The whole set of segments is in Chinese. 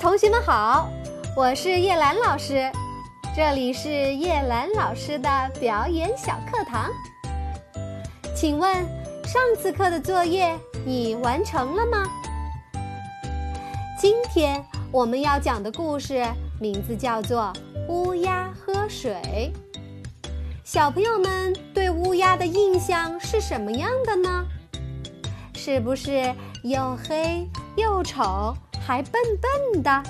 同学们好，我是叶兰老师，这里是叶兰老师的表演小课堂。请问上次课的作业你完成了吗？今天我们要讲的故事名字叫做《乌鸦喝水》。小朋友们对乌鸦的印象是什么样的呢？是不是又黑又丑？还笨笨的。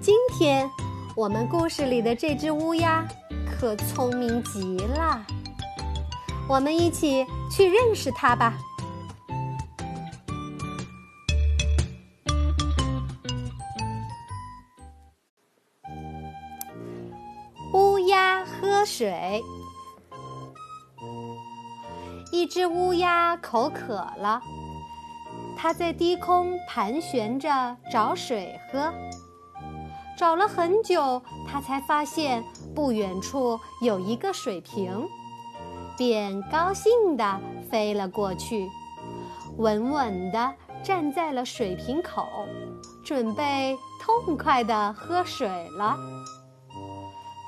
今天我们故事里的这只乌鸦可聪明极了，我们一起去认识它吧。乌鸦喝水，一只乌鸦口渴了。它在低空盘旋着找水喝，找了很久，它才发现不远处有一个水瓶，便高兴地飞了过去，稳稳地站在了水瓶口，准备痛快地喝水了。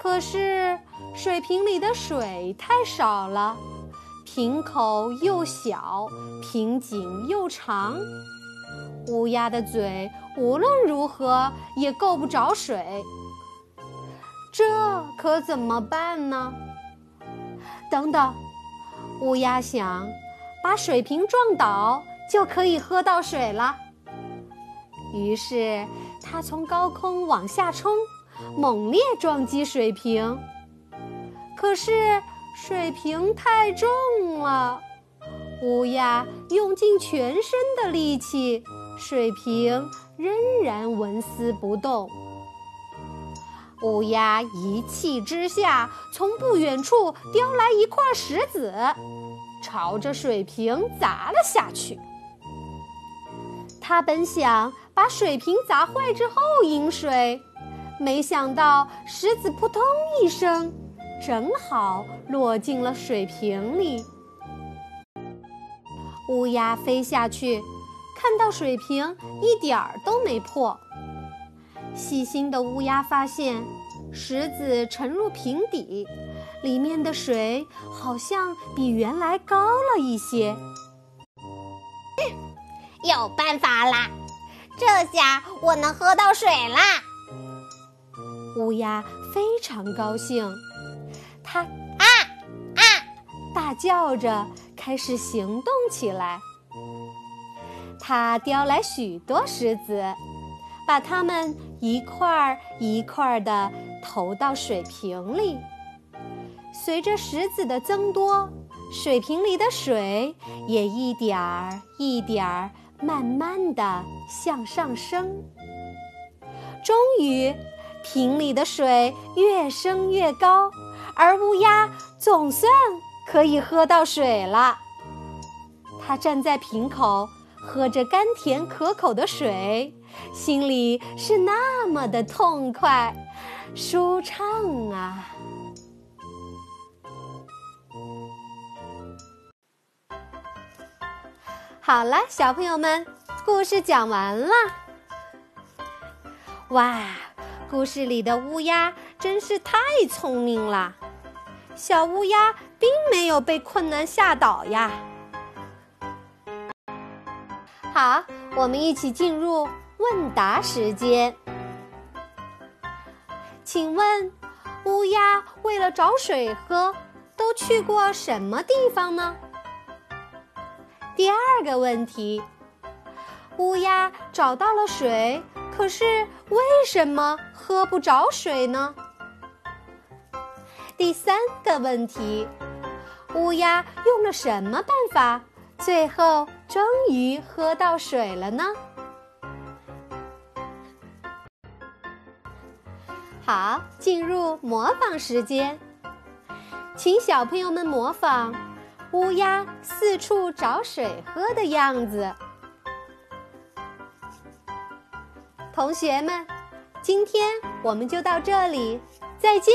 可是水瓶里的水太少了。瓶口又小，瓶颈又长，乌鸦的嘴无论如何也够不着水。这可怎么办呢？等等，乌鸦想，把水瓶撞倒就可以喝到水了。于是，它从高空往下冲，猛烈撞击水瓶。可是。水瓶太重了，乌鸦用尽全身的力气，水瓶仍然纹丝不动。乌鸦一气之下，从不远处叼来一块石子，朝着水瓶砸了下去。他本想把水瓶砸坏之后饮水，没想到石子扑通一声。正好落进了水瓶里。乌鸦飞下去，看到水瓶一点儿都没破。细心的乌鸦发现，石子沉入瓶底，里面的水好像比原来高了一些。有办法啦！这下我能喝到水啦！乌鸦非常高兴。它啊啊！大叫着开始行动起来。它叼来许多石子，把它们一块儿一块儿地投到水瓶里。随着石子的增多，水瓶里的水也一点儿一点儿慢慢的向上升。终于，瓶里的水越升越高。而乌鸦总算可以喝到水了。它站在瓶口，喝着甘甜可口的水，心里是那么的痛快、舒畅啊！好了，小朋友们，故事讲完了。哇，故事里的乌鸦真是太聪明了。小乌鸦并没有被困难吓倒呀。好，我们一起进入问答时间。请问，乌鸦为了找水喝，都去过什么地方呢？第二个问题，乌鸦找到了水，可是为什么喝不着水呢？第三个问题，乌鸦用了什么办法，最后终于喝到水了呢？好，进入模仿时间，请小朋友们模仿乌鸦四处找水喝的样子。同学们，今天我们就到这里，再见。